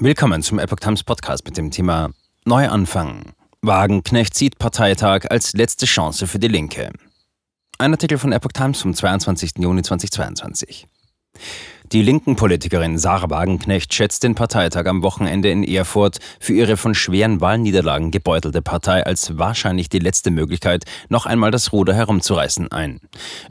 Willkommen zum Epoch Times Podcast mit dem Thema Neuanfang. Wagenknecht sieht Parteitag als letzte Chance für die Linke. Ein Artikel von Epoch Times vom 22. Juni 2022. Die linken Politikerin Sarah Wagenknecht schätzt den Parteitag am Wochenende in Erfurt für ihre von schweren Wahlniederlagen gebeutelte Partei als wahrscheinlich die letzte Möglichkeit, noch einmal das Ruder herumzureißen ein.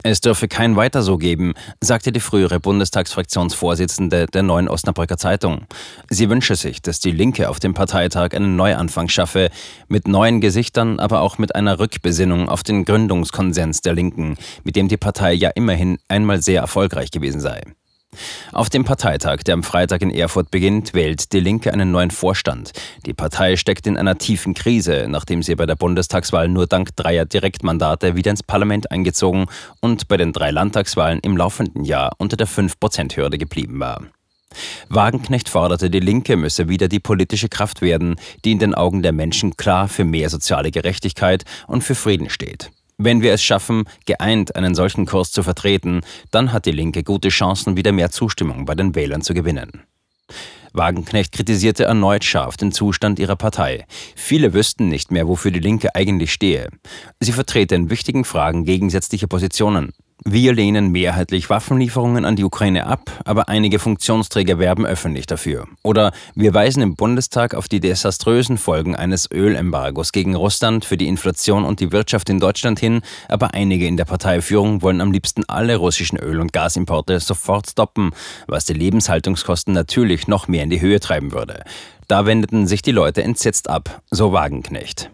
Es dürfe kein Weiter so geben, sagte die frühere Bundestagsfraktionsvorsitzende der Neuen Osnabrücker Zeitung. Sie wünsche sich, dass die Linke auf dem Parteitag einen Neuanfang schaffe, mit neuen Gesichtern, aber auch mit einer Rückbesinnung auf den Gründungskonsens der Linken, mit dem die Partei ja immerhin einmal sehr erfolgreich gewesen sei. Auf dem Parteitag, der am Freitag in Erfurt beginnt, wählt die Linke einen neuen Vorstand. Die Partei steckt in einer tiefen Krise, nachdem sie bei der Bundestagswahl nur dank dreier Direktmandate wieder ins Parlament eingezogen und bei den drei Landtagswahlen im laufenden Jahr unter der 5-Prozent-Hürde geblieben war. Wagenknecht forderte, die Linke müsse wieder die politische Kraft werden, die in den Augen der Menschen klar für mehr soziale Gerechtigkeit und für Frieden steht. Wenn wir es schaffen, geeint einen solchen Kurs zu vertreten, dann hat die Linke gute Chancen, wieder mehr Zustimmung bei den Wählern zu gewinnen. Wagenknecht kritisierte erneut scharf den Zustand ihrer Partei. Viele wüssten nicht mehr, wofür die Linke eigentlich stehe. Sie vertrete in wichtigen Fragen gegensätzliche Positionen. Wir lehnen mehrheitlich Waffenlieferungen an die Ukraine ab, aber einige Funktionsträger werben öffentlich dafür. Oder wir weisen im Bundestag auf die desaströsen Folgen eines Ölembargos gegen Russland für die Inflation und die Wirtschaft in Deutschland hin, aber einige in der Parteiführung wollen am liebsten alle russischen Öl- und Gasimporte sofort stoppen, was die Lebenshaltungskosten natürlich noch mehr in die Höhe treiben würde. Da wendeten sich die Leute entsetzt ab, so Wagenknecht.